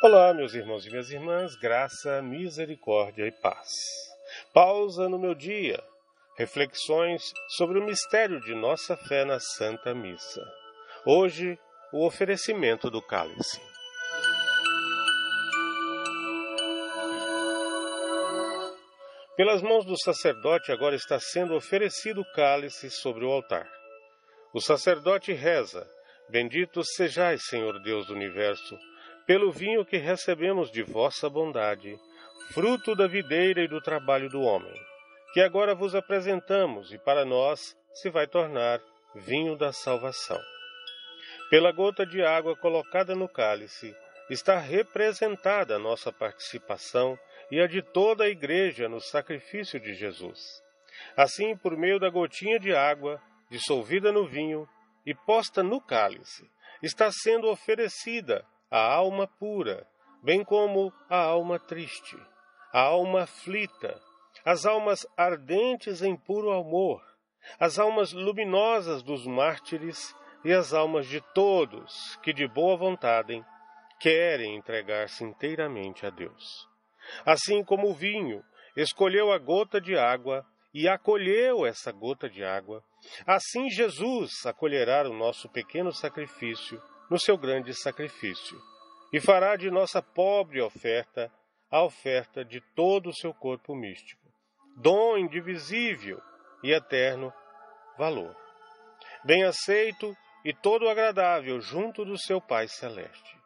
Olá, meus irmãos e minhas irmãs, graça, misericórdia e paz. Pausa no meu dia. Reflexões sobre o mistério de nossa fé na Santa Missa. Hoje, o oferecimento do cálice. Pelas mãos do sacerdote agora está sendo oferecido o cálice sobre o altar. O sacerdote reza: Bendito sejais, Senhor Deus do universo pelo vinho que recebemos de vossa bondade, fruto da videira e do trabalho do homem, que agora vos apresentamos e para nós se vai tornar vinho da salvação. Pela gota de água colocada no cálice, está representada a nossa participação e a de toda a Igreja no sacrifício de Jesus. Assim, por meio da gotinha de água dissolvida no vinho e posta no cálice, está sendo oferecida a alma pura, bem como a alma triste, a alma aflita, as almas ardentes em puro amor, as almas luminosas dos mártires e as almas de todos que de boa vontade querem entregar-se inteiramente a Deus. Assim como o vinho escolheu a gota de água e acolheu essa gota de água, assim Jesus acolherá o nosso pequeno sacrifício no seu grande sacrifício, e fará de nossa pobre oferta a oferta de todo o seu corpo místico, dom indivisível e eterno valor, bem aceito e todo agradável junto do seu Pai Celeste,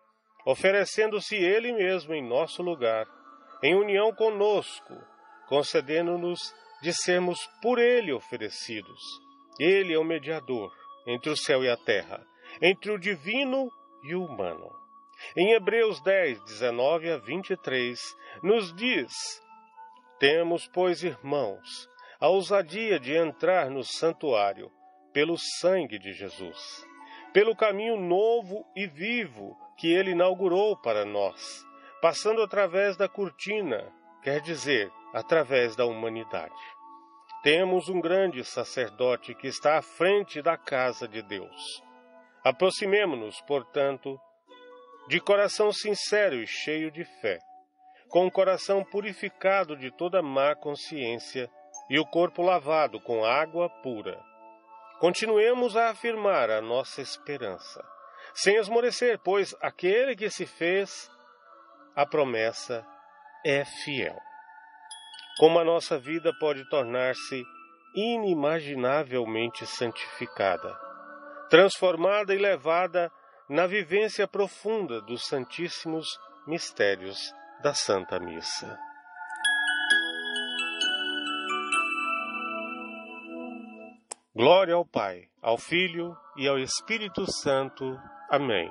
oferecendo-se Ele mesmo em nosso lugar, em união conosco, concedendo-nos de sermos por Ele oferecidos. Ele é o mediador entre o céu e a terra, entre o divino e o humano. Em Hebreus 10, 19 a 23, nos diz: Temos, pois, irmãos, a ousadia de entrar no santuário pelo sangue de Jesus, pelo caminho novo e vivo que ele inaugurou para nós, passando através da cortina, quer dizer, através da humanidade. Temos um grande sacerdote que está à frente da casa de Deus Aproximemo-nos, portanto, de coração sincero e cheio de fé, com o coração purificado de toda má consciência e o corpo lavado com água pura. Continuemos a afirmar a nossa esperança, sem esmorecer, pois aquele que se fez a promessa é fiel. Como a nossa vida pode tornar-se inimaginavelmente santificada transformada e levada na vivência profunda dos santíssimos mistérios da Santa Missa. Glória ao Pai, ao Filho e ao Espírito Santo. Amém.